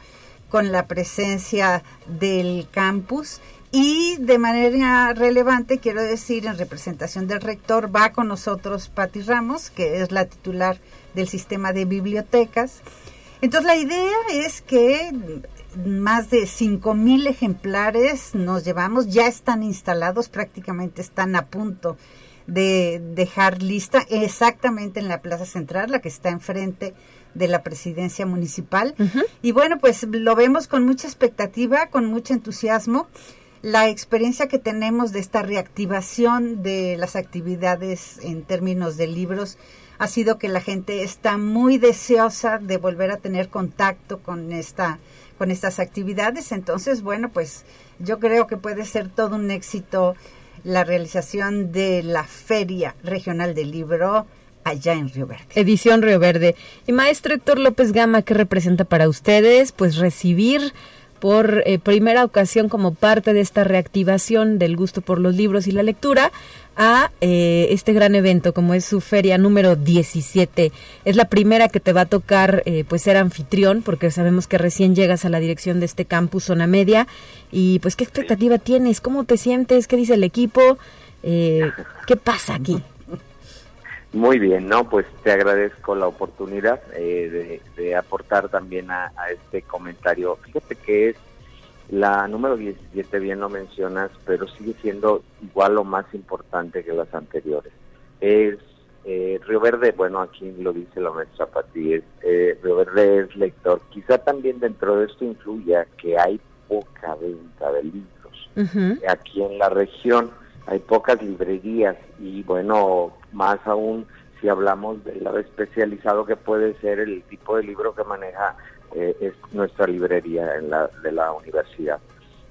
con la presencia del campus y de manera relevante, quiero decir, en representación del rector, va con nosotros Patti Ramos, que es la titular del sistema de bibliotecas. Entonces, la idea es que más de mil ejemplares nos llevamos, ya están instalados, prácticamente están a punto de dejar lista exactamente en la Plaza Central, la que está enfrente de la presidencia municipal. Y bueno, pues lo vemos con mucha expectativa, con mucho entusiasmo la experiencia que tenemos de esta reactivación de las actividades en términos de libros ha sido que la gente está muy deseosa de volver a tener contacto con esta con estas actividades entonces bueno pues yo creo que puede ser todo un éxito la realización de la feria regional del libro allá en Río Verde. Edición Río Verde. Y maestro Héctor López Gama, ¿qué representa para ustedes? Pues recibir por eh, primera ocasión como parte de esta reactivación del gusto por los libros y la lectura a eh, este gran evento como es su feria número 17. Es la primera que te va a tocar eh, pues ser anfitrión porque sabemos que recién llegas a la dirección de este campus zona media y pues qué expectativa tienes, cómo te sientes, qué dice el equipo, qué pasa aquí. Muy bien, no, pues te agradezco la oportunidad eh, de, aportar también a, este comentario. Fíjate que es la número 17, bien lo mencionas, pero sigue siendo igual o más importante que las anteriores. Es eh, Río Verde, bueno, aquí lo dice la maestra Pati, es, eh, Río Verde es lector. Quizá también dentro de esto influya que hay poca venta de libros aquí en la región hay pocas librerías y bueno, más aún si hablamos del lado especializado que puede ser el tipo de libro que maneja eh, es nuestra librería en la, de la universidad.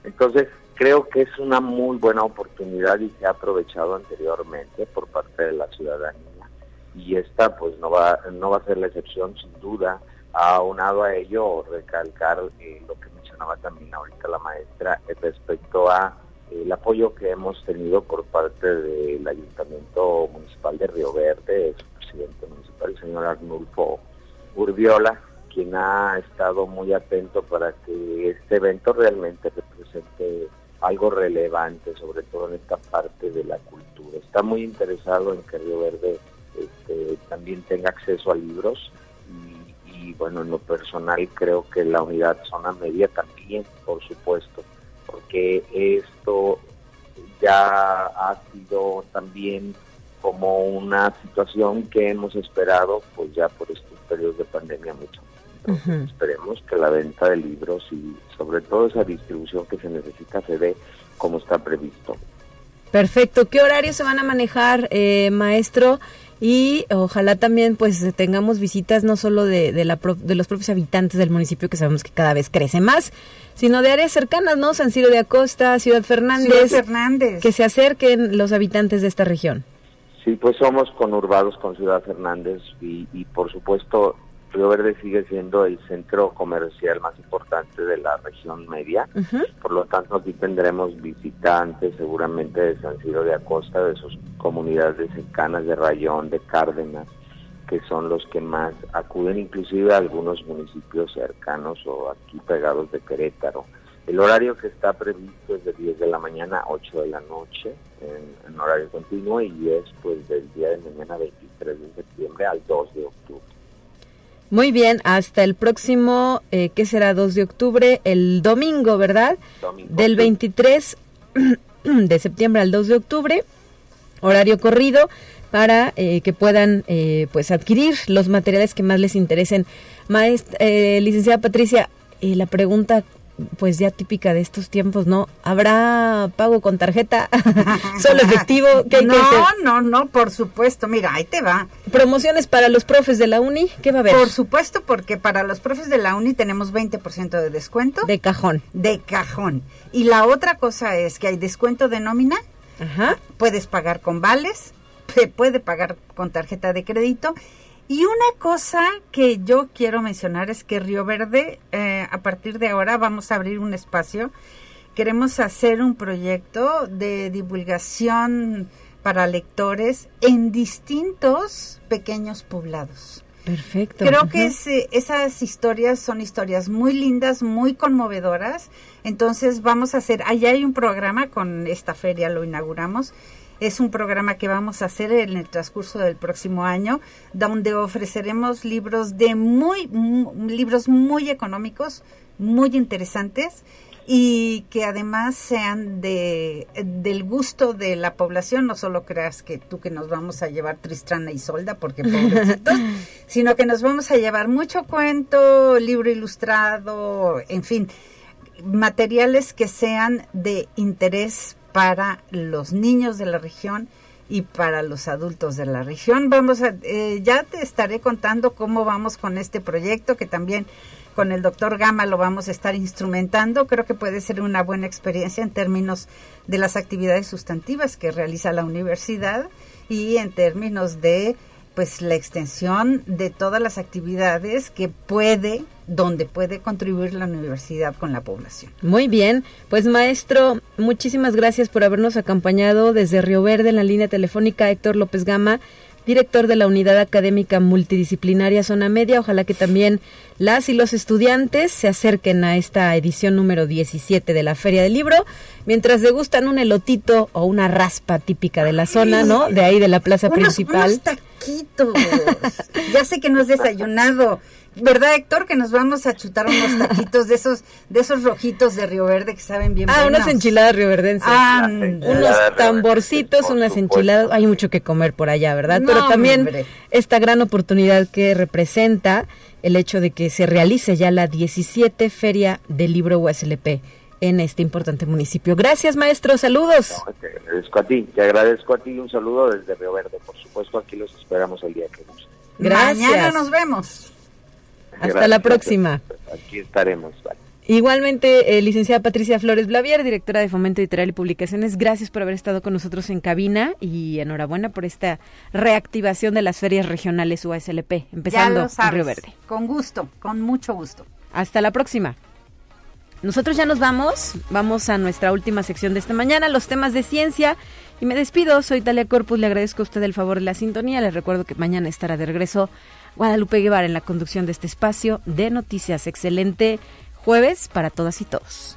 Entonces, creo que es una muy buena oportunidad y se ha aprovechado anteriormente por parte de la ciudadanía. Y esta pues no va, no va a ser la excepción sin duda. Aunado a ello, recalcar eh, lo que mencionaba también ahorita la maestra eh, respecto a el apoyo que hemos tenido por parte del Ayuntamiento Municipal de Río Verde, su presidente municipal, el señor Arnulfo Urbiola, quien ha estado muy atento para que este evento realmente represente algo relevante, sobre todo en esta parte de la cultura. Está muy interesado en que Río Verde este, también tenga acceso a libros y, bueno, en lo personal creo que la unidad zona media también, por supuesto porque esto ya ha sido también como una situación que hemos esperado pues ya por estos periodos de pandemia mucho. Esperemos que la venta de libros y sobre todo esa distribución que se necesita se dé como está previsto. Perfecto. ¿Qué horarios se van a manejar, eh, maestro? y ojalá también pues tengamos visitas no solo de, de, la, de los propios habitantes del municipio que sabemos que cada vez crece más, sino de áreas cercanas, ¿no? San Ciro de Acosta, Ciudad Fernández, Fernández. que se acerquen los habitantes de esta región. Sí, pues somos conurbados con Ciudad Fernández y, y por supuesto Río Verde sigue siendo el centro comercial más importante de la región media, por lo tanto aquí tendremos visitantes seguramente de San Ciro de Acosta, de sus comunidades cercanas de Rayón, de Cárdenas, que son los que más acuden, inclusive a algunos municipios cercanos o aquí pegados de Querétaro. El horario que está previsto es de 10 de la mañana a 8 de la noche en, en horario continuo y es pues del día de mañana 23 de septiembre al 2 de octubre. Muy bien, hasta el próximo, eh, ¿qué será? 2 de octubre, el domingo, ¿verdad? Del 23 de septiembre al 2 de octubre, horario corrido para eh, que puedan eh, pues adquirir los materiales que más les interesen. Maestra, eh, licenciada Patricia, eh, la pregunta pues ya típica de estos tiempos, ¿no? ¿Habrá pago con tarjeta? ¿Solo efectivo? ¿Qué no, no, no, por supuesto. Mira, ahí te va. ¿Promociones para los profes de la uni? ¿Qué va a haber? Por supuesto, porque para los profes de la uni tenemos 20% de descuento. De cajón. De cajón. Y la otra cosa es que hay descuento de nómina Ajá. Puedes pagar con vales, se puede pagar con tarjeta de crédito. Y una cosa que yo quiero mencionar es que Río Verde, eh, a partir de ahora vamos a abrir un espacio. Queremos hacer un proyecto de divulgación para lectores en distintos pequeños poblados. Perfecto. Creo que esas historias son historias muy lindas, muy conmovedoras. Entonces vamos a hacer, allá hay un programa con esta feria, lo inauguramos. Es un programa que vamos a hacer en el transcurso del próximo año, donde ofreceremos libros de muy, libros muy económicos, muy interesantes y que además sean de del gusto de la población, no solo creas que tú que nos vamos a llevar Tristrana y Solda, porque pobrecitos, sino que nos vamos a llevar mucho cuento, libro ilustrado, en fin, materiales que sean de interés para los niños de la región y para los adultos de la región. Vamos a, eh, ya te estaré contando cómo vamos con este proyecto que también con el doctor Gama lo vamos a estar instrumentando. Creo que puede ser una buena experiencia en términos de las actividades sustantivas que realiza la universidad y en términos de pues la extensión de todas las actividades que puede donde puede contribuir la universidad con la población. Muy bien, pues maestro, muchísimas gracias por habernos acompañado desde Río Verde en la línea telefónica Héctor López Gama director de la Unidad Académica Multidisciplinaria Zona Media. Ojalá que también las y los estudiantes se acerquen a esta edición número 17 de la Feria del Libro, mientras degustan un elotito o una raspa típica de la zona, ¿no? De ahí de la plaza principal. Unos taquitos. ya sé que no has desayunado. ¿Verdad, Héctor, que nos vamos a chutar unos taquitos de esos de esos rojitos de Río Verde que saben bien Ah, unas enchiladas rioverdenses. Ah, unos tamborcitos, unas enchiladas. Hay mucho que comer por allá, ¿verdad? Pero también esta gran oportunidad que representa el hecho de que se realice ya la 17 Feria del Libro USLP en este importante municipio. Gracias, maestro. Saludos. te agradezco a ti. Te agradezco a ti. Un saludo desde Río Verde. Por supuesto, aquí los esperamos el día que guste. Gracias. Mañana nos vemos. Hasta la próxima. Aquí estaremos. Igualmente, eh, licenciada Patricia Flores Blavier, directora de Fomento Editorial y Publicaciones, gracias por haber estado con nosotros en cabina y enhorabuena por esta reactivación de las ferias regionales UASLP, empezando en Río Verde. Con gusto, con mucho gusto. Hasta la próxima. Nosotros ya nos vamos, vamos a nuestra última sección de esta mañana, los temas de ciencia. Y me despido, soy Talia Corpus, le agradezco a usted el favor de la sintonía, les recuerdo que mañana estará de regreso Guadalupe Guevara en la conducción de este espacio de noticias. Excelente jueves para todas y todos.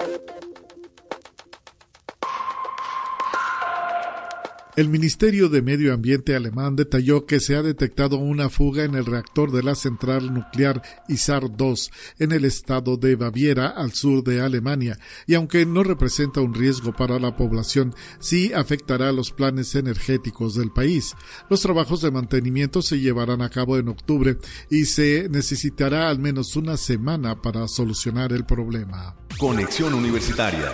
El Ministerio de Medio Ambiente alemán detalló que se ha detectado una fuga en el reactor de la central nuclear ISAR 2 en el estado de Baviera, al sur de Alemania, y aunque no representa un riesgo para la población, sí afectará los planes energéticos del país. Los trabajos de mantenimiento se llevarán a cabo en octubre y se necesitará al menos una semana para solucionar el problema. Conexión Universitaria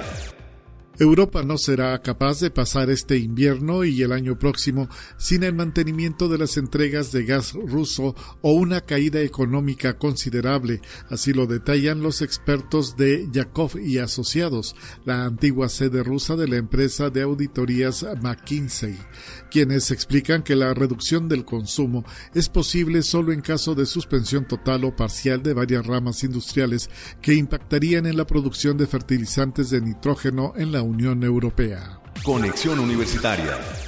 Europa no será capaz de pasar este invierno y el año próximo sin el mantenimiento de las entregas de gas ruso o una caída económica considerable, así lo detallan los expertos de Yakov y Asociados, la antigua sede rusa de la empresa de auditorías McKinsey, quienes explican que la reducción del consumo es posible solo en caso de suspensión total o parcial de varias ramas industriales que impactarían en la producción de fertilizantes de nitrógeno en la Unión Europea. Conexión Universitaria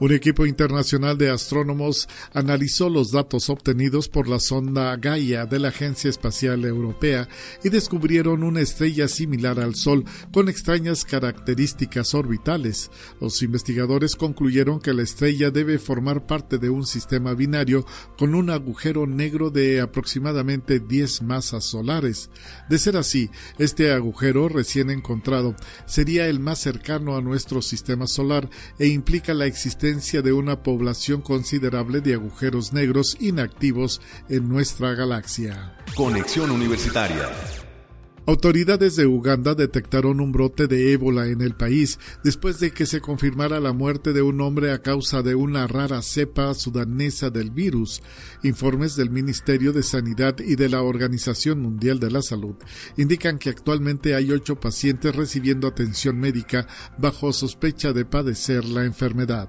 un equipo internacional de astrónomos analizó los datos obtenidos por la sonda Gaia de la Agencia Espacial Europea y descubrieron una estrella similar al Sol con extrañas características orbitales. Los investigadores concluyeron que la estrella debe formar parte de un sistema binario con un agujero negro de aproximadamente 10 masas solares. De ser así, este agujero recién encontrado sería el más cercano a nuestro sistema solar e implica la existencia evidencia de una población considerable de agujeros negros inactivos en nuestra galaxia. Conexión Universitaria. Autoridades de Uganda detectaron un brote de ébola en el país después de que se confirmara la muerte de un hombre a causa de una rara cepa sudanesa del virus. Informes del Ministerio de Sanidad y de la Organización Mundial de la Salud indican que actualmente hay ocho pacientes recibiendo atención médica bajo sospecha de padecer la enfermedad.